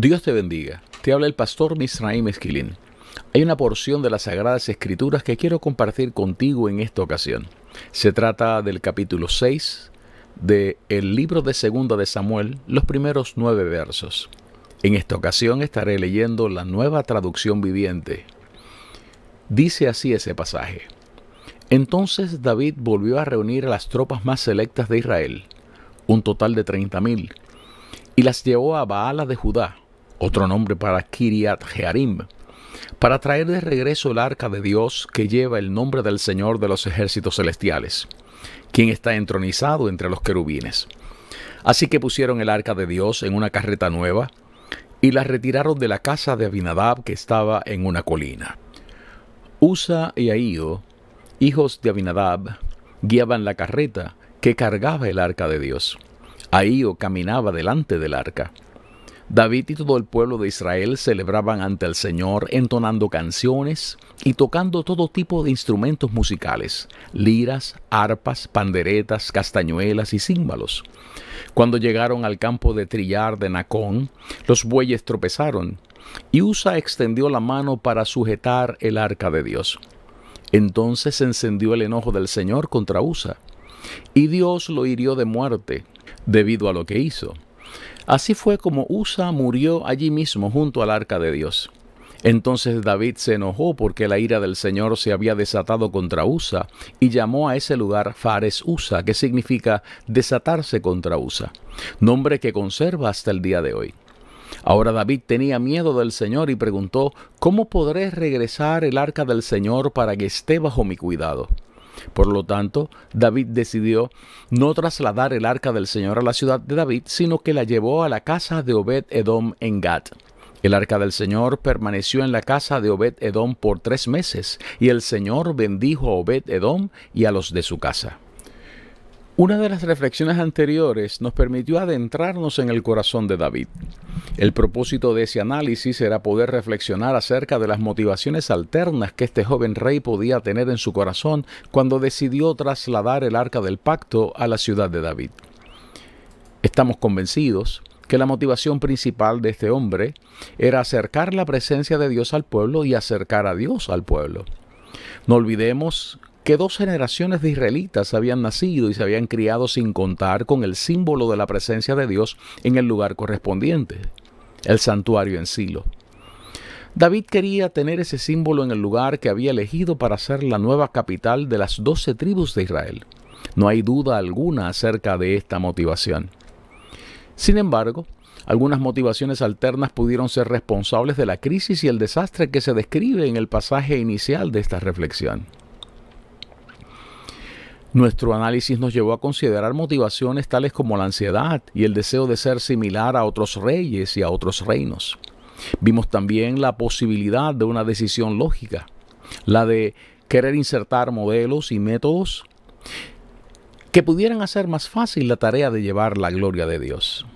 Dios te bendiga. Te habla el pastor Misraim Esquilín. Hay una porción de las Sagradas Escrituras que quiero compartir contigo en esta ocasión. Se trata del capítulo 6 del el libro de Segunda de Samuel, los primeros nueve versos. En esta ocasión estaré leyendo la nueva traducción viviente. Dice así ese pasaje. Entonces David volvió a reunir a las tropas más selectas de Israel, un total de treinta mil, y las llevó a Baala de Judá, otro nombre para Kiriat Jearim, para traer de regreso el arca de Dios que lleva el nombre del Señor de los ejércitos celestiales, quien está entronizado entre los querubines. Así que pusieron el arca de Dios en una carreta nueva y la retiraron de la casa de Abinadab que estaba en una colina. Usa y Ahío, hijos de Abinadab, guiaban la carreta que cargaba el arca de Dios. Ahío caminaba delante del arca. David y todo el pueblo de Israel celebraban ante el Señor entonando canciones y tocando todo tipo de instrumentos musicales, liras, arpas, panderetas, castañuelas y címbalos. Cuando llegaron al campo de trillar de Nacón, los bueyes tropezaron, y Usa extendió la mano para sujetar el arca de Dios. Entonces se encendió el enojo del Señor contra Usa, y Dios lo hirió de muerte, debido a lo que hizo. Así fue como Usa murió allí mismo junto al arca de Dios. Entonces David se enojó porque la ira del Señor se había desatado contra Usa y llamó a ese lugar Fares Usa, que significa desatarse contra Usa, nombre que conserva hasta el día de hoy. Ahora David tenía miedo del Señor y preguntó, ¿cómo podré regresar el arca del Señor para que esté bajo mi cuidado? Por lo tanto, David decidió no trasladar el arca del Señor a la ciudad de David, sino que la llevó a la casa de Obed Edom en Gat. El arca del Señor permaneció en la casa de Obed Edom por tres meses, y el Señor bendijo a Obed Edom y a los de su casa. Una de las reflexiones anteriores nos permitió adentrarnos en el corazón de David. El propósito de ese análisis era poder reflexionar acerca de las motivaciones alternas que este joven rey podía tener en su corazón cuando decidió trasladar el arca del pacto a la ciudad de David. Estamos convencidos que la motivación principal de este hombre era acercar la presencia de Dios al pueblo y acercar a Dios al pueblo. No olvidemos que dos generaciones de israelitas habían nacido y se habían criado sin contar con el símbolo de la presencia de Dios en el lugar correspondiente, el santuario en Silo. David quería tener ese símbolo en el lugar que había elegido para ser la nueva capital de las doce tribus de Israel. No hay duda alguna acerca de esta motivación. Sin embargo, algunas motivaciones alternas pudieron ser responsables de la crisis y el desastre que se describe en el pasaje inicial de esta reflexión. Nuestro análisis nos llevó a considerar motivaciones tales como la ansiedad y el deseo de ser similar a otros reyes y a otros reinos. Vimos también la posibilidad de una decisión lógica, la de querer insertar modelos y métodos que pudieran hacer más fácil la tarea de llevar la gloria de Dios.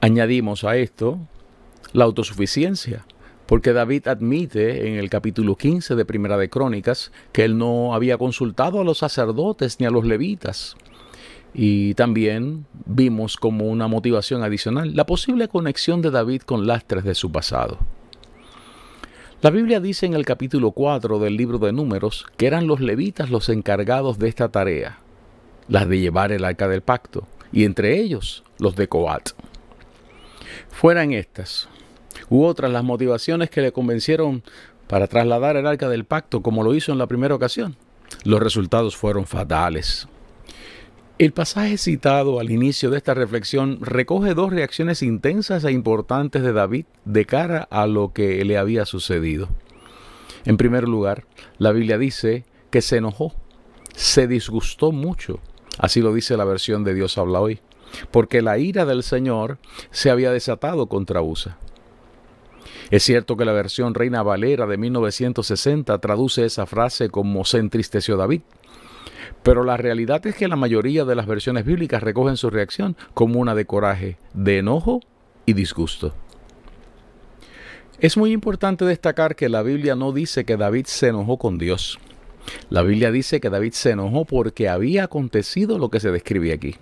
Añadimos a esto la autosuficiencia, porque David admite en el capítulo 15 de Primera de Crónicas que él no había consultado a los sacerdotes ni a los levitas. Y también vimos como una motivación adicional la posible conexión de David con lastres de su pasado. La Biblia dice en el capítulo 4 del libro de Números que eran los levitas los encargados de esta tarea, las de llevar el arca del pacto, y entre ellos los de Coat. Fueran estas, u otras las motivaciones que le convencieron para trasladar el arca del pacto como lo hizo en la primera ocasión. Los resultados fueron fatales. El pasaje citado al inicio de esta reflexión recoge dos reacciones intensas e importantes de David de cara a lo que le había sucedido. En primer lugar, la Biblia dice que se enojó, se disgustó mucho, así lo dice la versión de Dios habla hoy, porque la ira del Señor se había desatado contra Usa. Es cierto que la versión Reina Valera de 1960 traduce esa frase como se entristeció David, pero la realidad es que la mayoría de las versiones bíblicas recogen su reacción como una de coraje, de enojo y disgusto. Es muy importante destacar que la Biblia no dice que David se enojó con Dios. La Biblia dice que David se enojó porque había acontecido lo que se describe aquí.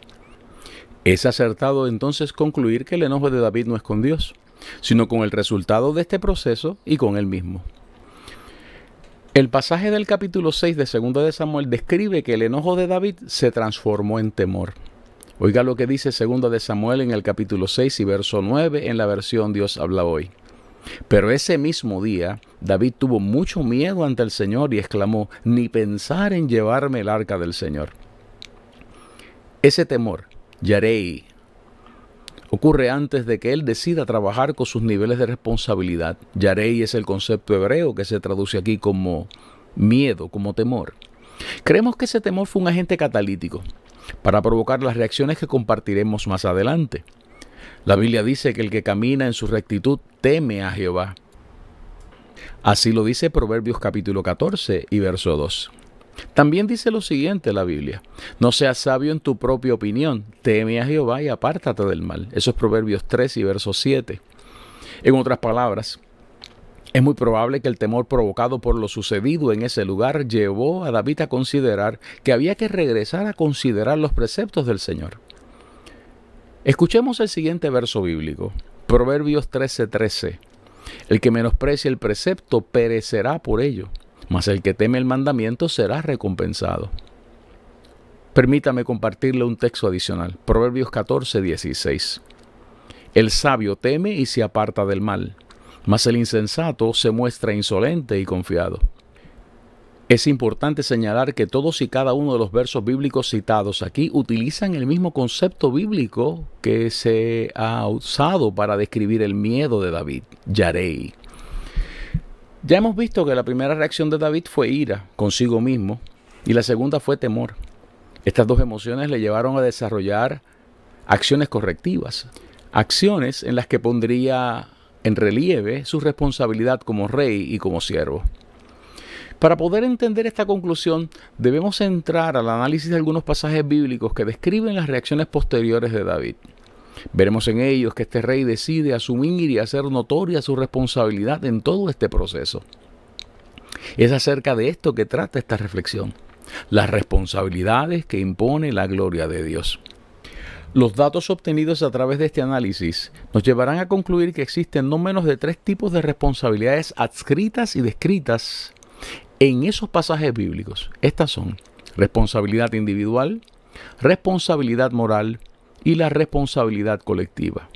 Es acertado entonces concluir que el enojo de David no es con Dios, sino con el resultado de este proceso y con él mismo. El pasaje del capítulo 6 de 2 de Samuel describe que el enojo de David se transformó en temor. Oiga lo que dice 2 de Samuel en el capítulo 6 y verso 9 en la versión Dios habla hoy. Pero ese mismo día David tuvo mucho miedo ante el Señor y exclamó, ni pensar en llevarme el arca del Señor. Ese temor, Yarei, ocurre antes de que él decida trabajar con sus niveles de responsabilidad. Yarei es el concepto hebreo que se traduce aquí como miedo, como temor. Creemos que ese temor fue un agente catalítico para provocar las reacciones que compartiremos más adelante. La Biblia dice que el que camina en su rectitud teme a Jehová. Así lo dice Proverbios capítulo 14 y verso 2. También dice lo siguiente la Biblia, no seas sabio en tu propia opinión, teme a Jehová y apártate del mal. Eso es Proverbios 3 y verso 7. En otras palabras, es muy probable que el temor provocado por lo sucedido en ese lugar llevó a David a considerar que había que regresar a considerar los preceptos del Señor. Escuchemos el siguiente verso bíblico, Proverbios 13:13. El que menosprecia el precepto perecerá por ello mas el que teme el mandamiento será recompensado. Permítame compartirle un texto adicional. Proverbios 14, 16. El sabio teme y se aparta del mal, mas el insensato se muestra insolente y confiado. Es importante señalar que todos y cada uno de los versos bíblicos citados aquí utilizan el mismo concepto bíblico que se ha usado para describir el miedo de David, Yarei. Ya hemos visto que la primera reacción de David fue ira consigo mismo y la segunda fue temor. Estas dos emociones le llevaron a desarrollar acciones correctivas, acciones en las que pondría en relieve su responsabilidad como rey y como siervo. Para poder entender esta conclusión, debemos entrar al análisis de algunos pasajes bíblicos que describen las reacciones posteriores de David. Veremos en ellos que este rey decide asumir y hacer notoria su responsabilidad en todo este proceso. Es acerca de esto que trata esta reflexión, las responsabilidades que impone la gloria de Dios. Los datos obtenidos a través de este análisis nos llevarán a concluir que existen no menos de tres tipos de responsabilidades adscritas y descritas en esos pasajes bíblicos. Estas son responsabilidad individual, responsabilidad moral y la responsabilidad colectiva.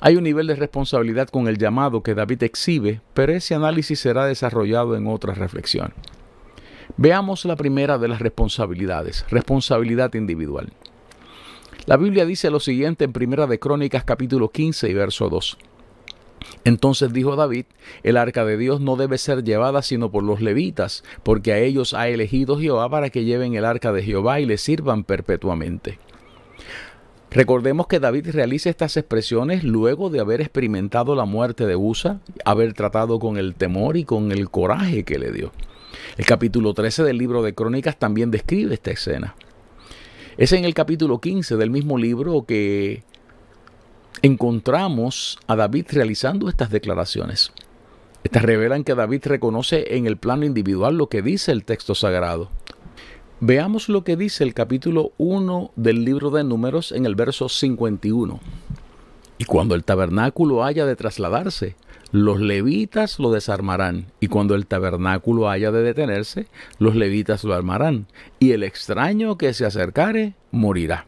Hay un nivel de responsabilidad con el llamado que David exhibe, pero ese análisis será desarrollado en otra reflexión. Veamos la primera de las responsabilidades, responsabilidad individual. La Biblia dice lo siguiente en Primera de Crónicas capítulo 15 y verso 2. Entonces dijo David, el arca de Dios no debe ser llevada sino por los levitas, porque a ellos ha elegido Jehová para que lleven el arca de Jehová y le sirvan perpetuamente. Recordemos que David realiza estas expresiones luego de haber experimentado la muerte de Usa, haber tratado con el temor y con el coraje que le dio. El capítulo 13 del libro de Crónicas también describe esta escena. Es en el capítulo 15 del mismo libro que encontramos a David realizando estas declaraciones. Estas revelan que David reconoce en el plano individual lo que dice el texto sagrado. Veamos lo que dice el capítulo 1 del libro de números en el verso 51. Y cuando el tabernáculo haya de trasladarse, los levitas lo desarmarán, y cuando el tabernáculo haya de detenerse, los levitas lo armarán, y el extraño que se acercare morirá.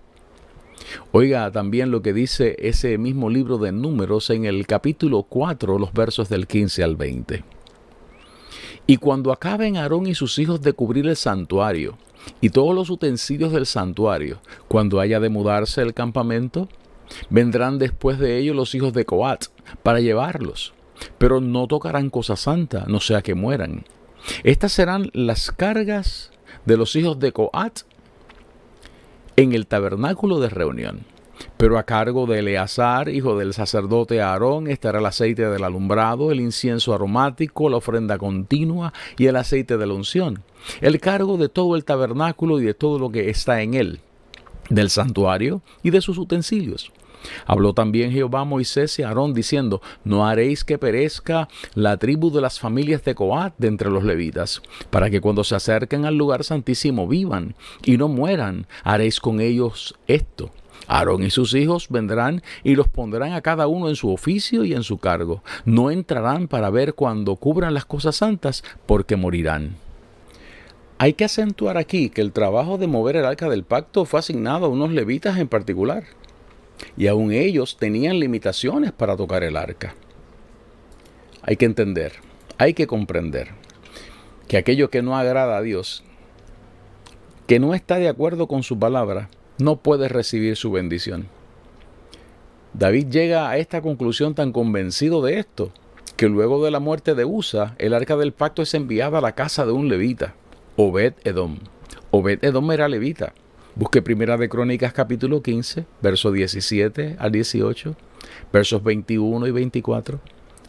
Oiga también lo que dice ese mismo libro de números en el capítulo 4, los versos del 15 al 20. Y cuando acaben Aarón y sus hijos de cubrir el santuario, y todos los utensilios del santuario, cuando haya de mudarse el campamento, vendrán después de ellos los hijos de Coat para llevarlos, pero no tocarán cosa santa, no sea que mueran. Estas serán las cargas de los hijos de Coat en el tabernáculo de reunión. Pero a cargo de Eleazar, hijo del sacerdote Aarón, estará el aceite del alumbrado, el incienso aromático, la ofrenda continua y el aceite de la unción. El cargo de todo el tabernáculo y de todo lo que está en él, del santuario y de sus utensilios. Habló también Jehová a Moisés y Aarón diciendo, no haréis que perezca la tribu de las familias de Coat de entre los levitas, para que cuando se acerquen al lugar santísimo vivan y no mueran, haréis con ellos esto. Aarón y sus hijos vendrán y los pondrán a cada uno en su oficio y en su cargo. No entrarán para ver cuando cubran las cosas santas, porque morirán. Hay que acentuar aquí que el trabajo de mover el arca del pacto fue asignado a unos levitas en particular y aún ellos tenían limitaciones para tocar el arca. Hay que entender, hay que comprender que aquello que no agrada a Dios, que no está de acuerdo con su palabra, no puede recibir su bendición. David llega a esta conclusión tan convencido de esto, que luego de la muerte de Usa, el arca del pacto es enviada a la casa de un levita, Obed Edom. Obed Edom era levita, Busque Primera de Crónicas capítulo 15, versos 17 al 18, versos 21 y 24,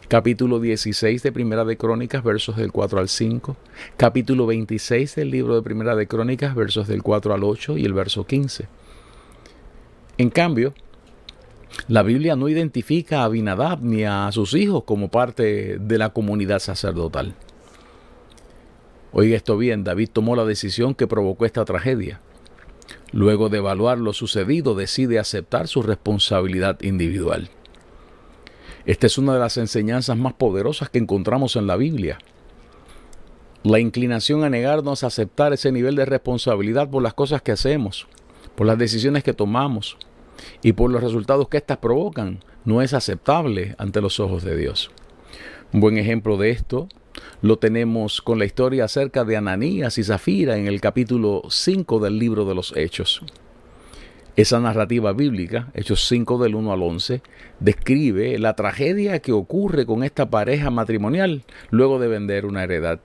capítulo 16 de Primera de Crónicas, versos del 4 al 5, capítulo 26 del libro de Primera de Crónicas, versos del 4 al 8 y el verso 15. En cambio, la Biblia no identifica a Abinadab ni a sus hijos como parte de la comunidad sacerdotal. Oiga esto bien, David tomó la decisión que provocó esta tragedia. Luego de evaluar lo sucedido, decide aceptar su responsabilidad individual. Esta es una de las enseñanzas más poderosas que encontramos en la Biblia. La inclinación a negarnos a aceptar ese nivel de responsabilidad por las cosas que hacemos, por las decisiones que tomamos y por los resultados que éstas provocan, no es aceptable ante los ojos de Dios. Un buen ejemplo de esto lo tenemos con la historia acerca de Ananías y Zafira en el capítulo 5 del libro de los Hechos. Esa narrativa bíblica, Hechos 5 del 1 al 11, describe la tragedia que ocurre con esta pareja matrimonial luego de vender una heredad.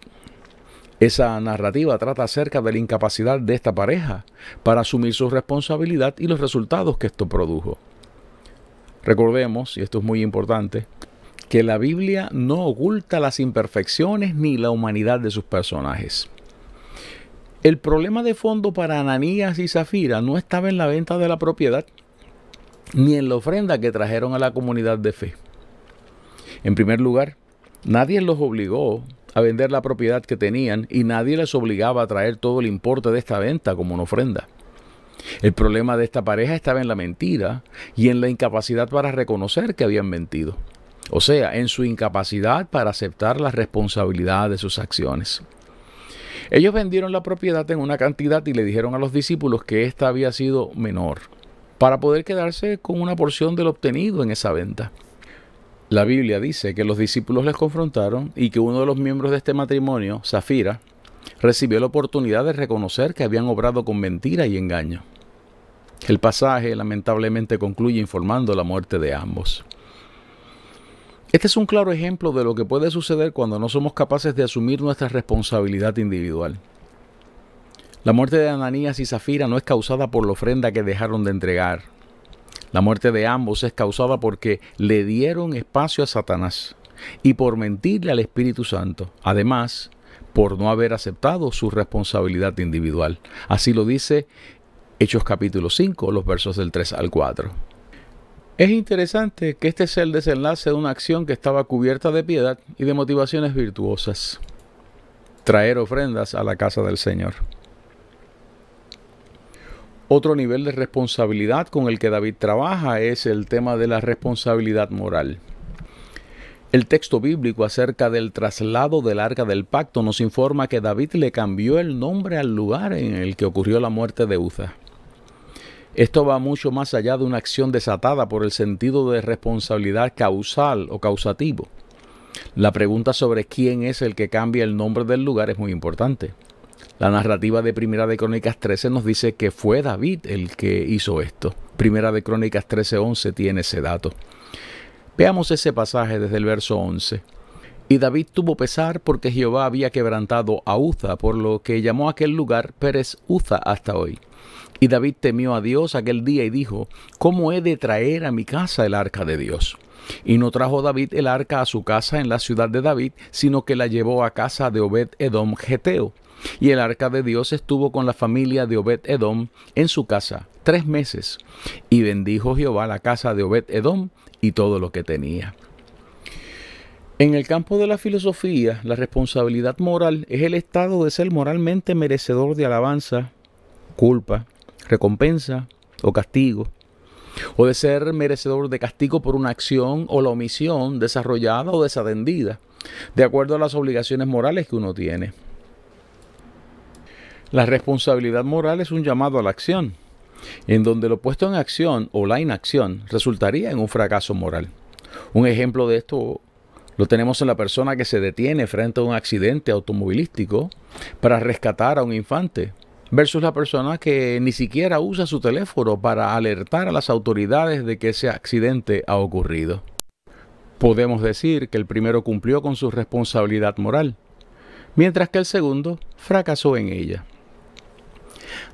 Esa narrativa trata acerca de la incapacidad de esta pareja para asumir su responsabilidad y los resultados que esto produjo. Recordemos, y esto es muy importante, que la Biblia no oculta las imperfecciones ni la humanidad de sus personajes. El problema de fondo para Ananías y Zafira no estaba en la venta de la propiedad, ni en la ofrenda que trajeron a la comunidad de fe. En primer lugar, nadie los obligó a vender la propiedad que tenían y nadie les obligaba a traer todo el importe de esta venta como una ofrenda. El problema de esta pareja estaba en la mentira y en la incapacidad para reconocer que habían mentido o sea, en su incapacidad para aceptar la responsabilidad de sus acciones. Ellos vendieron la propiedad en una cantidad y le dijeron a los discípulos que ésta había sido menor, para poder quedarse con una porción de lo obtenido en esa venta. La Biblia dice que los discípulos les confrontaron y que uno de los miembros de este matrimonio, Zafira, recibió la oportunidad de reconocer que habían obrado con mentira y engaño. El pasaje lamentablemente concluye informando la muerte de ambos. Este es un claro ejemplo de lo que puede suceder cuando no somos capaces de asumir nuestra responsabilidad individual. La muerte de Ananías y Zafira no es causada por la ofrenda que dejaron de entregar. La muerte de ambos es causada porque le dieron espacio a Satanás y por mentirle al Espíritu Santo. Además, por no haber aceptado su responsabilidad individual. Así lo dice Hechos capítulo 5, los versos del 3 al 4. Es interesante que este es el desenlace de una acción que estaba cubierta de piedad y de motivaciones virtuosas. Traer ofrendas a la casa del Señor. Otro nivel de responsabilidad con el que David trabaja es el tema de la responsabilidad moral. El texto bíblico acerca del traslado del arca del pacto nos informa que David le cambió el nombre al lugar en el que ocurrió la muerte de Uza. Esto va mucho más allá de una acción desatada por el sentido de responsabilidad causal o causativo. La pregunta sobre quién es el que cambia el nombre del lugar es muy importante. La narrativa de Primera de Crónicas 13 nos dice que fue David el que hizo esto. Primera de Crónicas 13:11 tiene ese dato. Veamos ese pasaje desde el verso 11. Y David tuvo pesar porque Jehová había quebrantado a Uza, por lo que llamó aquel lugar Pérez Uza hasta hoy. Y David temió a Dios aquel día y dijo, ¿cómo he de traer a mi casa el arca de Dios? Y no trajo David el arca a su casa en la ciudad de David, sino que la llevó a casa de Obed Edom Geteo. Y el arca de Dios estuvo con la familia de Obed Edom en su casa tres meses. Y bendijo Jehová la casa de Obed Edom y todo lo que tenía. En el campo de la filosofía, la responsabilidad moral es el estado de ser moralmente merecedor de alabanza, culpa, recompensa o castigo, o de ser merecedor de castigo por una acción o la omisión desarrollada o desatendida, de acuerdo a las obligaciones morales que uno tiene. La responsabilidad moral es un llamado a la acción, en donde lo puesto en acción o la inacción resultaría en un fracaso moral. Un ejemplo de esto lo tenemos en la persona que se detiene frente a un accidente automovilístico para rescatar a un infante, versus la persona que ni siquiera usa su teléfono para alertar a las autoridades de que ese accidente ha ocurrido. Podemos decir que el primero cumplió con su responsabilidad moral, mientras que el segundo fracasó en ella.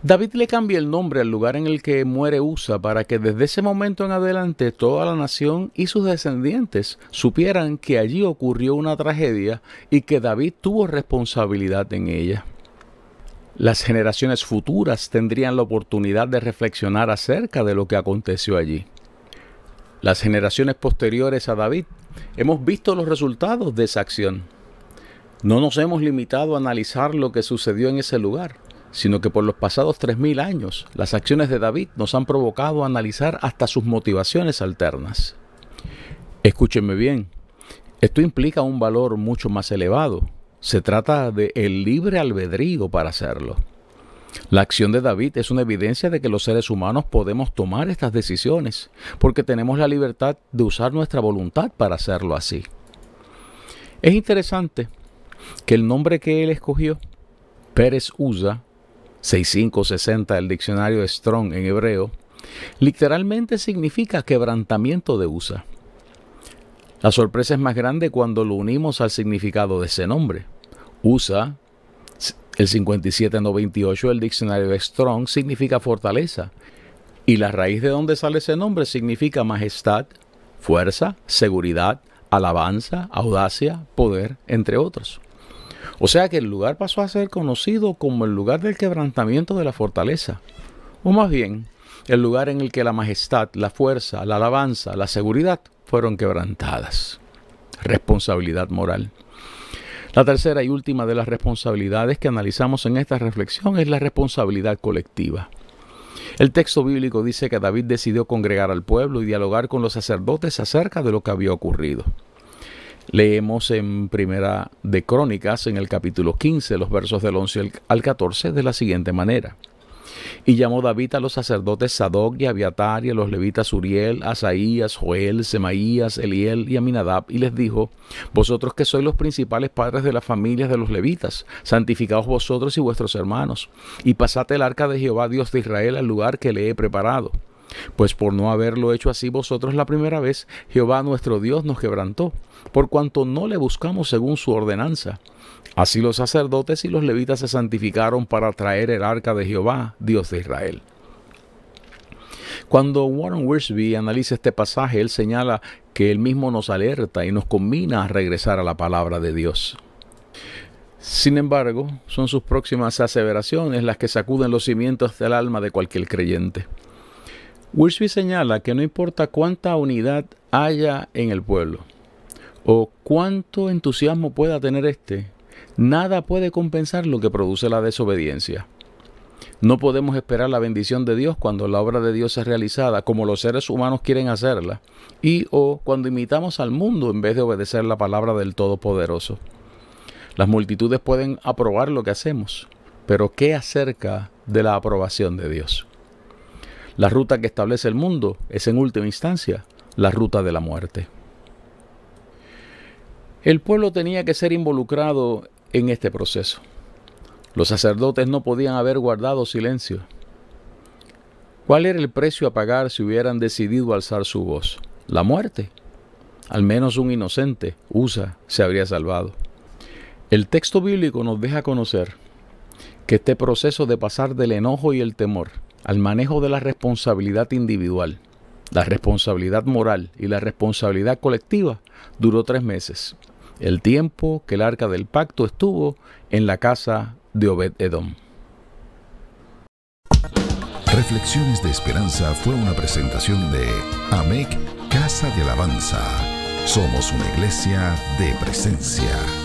David le cambia el nombre al lugar en el que muere Usa para que desde ese momento en adelante toda la nación y sus descendientes supieran que allí ocurrió una tragedia y que David tuvo responsabilidad en ella. Las generaciones futuras tendrían la oportunidad de reflexionar acerca de lo que aconteció allí. Las generaciones posteriores a David hemos visto los resultados de esa acción. No nos hemos limitado a analizar lo que sucedió en ese lugar, sino que por los pasados 3.000 años las acciones de David nos han provocado a analizar hasta sus motivaciones alternas. Escúchenme bien, esto implica un valor mucho más elevado. Se trata de el libre albedrío para hacerlo. La acción de David es una evidencia de que los seres humanos podemos tomar estas decisiones, porque tenemos la libertad de usar nuestra voluntad para hacerlo así. Es interesante que el nombre que él escogió, Pérez Usa, 6560 del diccionario Strong en hebreo, literalmente significa quebrantamiento de Usa. La sorpresa es más grande cuando lo unimos al significado de ese nombre. Usa, el 5798 del diccionario Strong, significa fortaleza. Y la raíz de donde sale ese nombre significa majestad, fuerza, seguridad, alabanza, audacia, poder, entre otros. O sea que el lugar pasó a ser conocido como el lugar del quebrantamiento de la fortaleza. O más bien, el lugar en el que la majestad, la fuerza, la alabanza, la seguridad fueron quebrantadas. Responsabilidad moral. La tercera y última de las responsabilidades que analizamos en esta reflexión es la responsabilidad colectiva. El texto bíblico dice que David decidió congregar al pueblo y dialogar con los sacerdotes acerca de lo que había ocurrido. Leemos en Primera de Crónicas, en el capítulo 15, los versos del 11 al 14, de la siguiente manera. Y llamó David a los sacerdotes Sadoc y Abiatar y a los levitas Uriel, Asaías, Joel, Semaías, Eliel y Aminadab y les dijo, Vosotros que sois los principales padres de las familias de los levitas, santificaos vosotros y vuestros hermanos, y pasad el arca de Jehová Dios de Israel al lugar que le he preparado. Pues por no haberlo hecho así vosotros la primera vez, Jehová nuestro Dios nos quebrantó, por cuanto no le buscamos según su ordenanza. Así los sacerdotes y los levitas se santificaron para traer el arca de Jehová, Dios de Israel. Cuando Warren Wiersbe analiza este pasaje, él señala que él mismo nos alerta y nos combina a regresar a la palabra de Dios. Sin embargo, son sus próximas aseveraciones las que sacuden los cimientos del alma de cualquier creyente. Wiersbe señala que no importa cuánta unidad haya en el pueblo o cuánto entusiasmo pueda tener éste, nada puede compensar lo que produce la desobediencia. No podemos esperar la bendición de Dios cuando la obra de Dios es realizada como los seres humanos quieren hacerla y o cuando imitamos al mundo en vez de obedecer la palabra del Todopoderoso. Las multitudes pueden aprobar lo que hacemos, pero ¿qué acerca de la aprobación de Dios? La ruta que establece el mundo es en última instancia la ruta de la muerte. El pueblo tenía que ser involucrado en este proceso. Los sacerdotes no podían haber guardado silencio. ¿Cuál era el precio a pagar si hubieran decidido alzar su voz? La muerte. Al menos un inocente, Usa, se habría salvado. El texto bíblico nos deja conocer que este proceso de pasar del enojo y el temor al manejo de la responsabilidad individual, la responsabilidad moral y la responsabilidad colectiva duró tres meses, el tiempo que el arca del pacto estuvo en la casa de Obed Edom. Reflexiones de Esperanza fue una presentación de AMEC Casa de Alabanza. Somos una iglesia de presencia.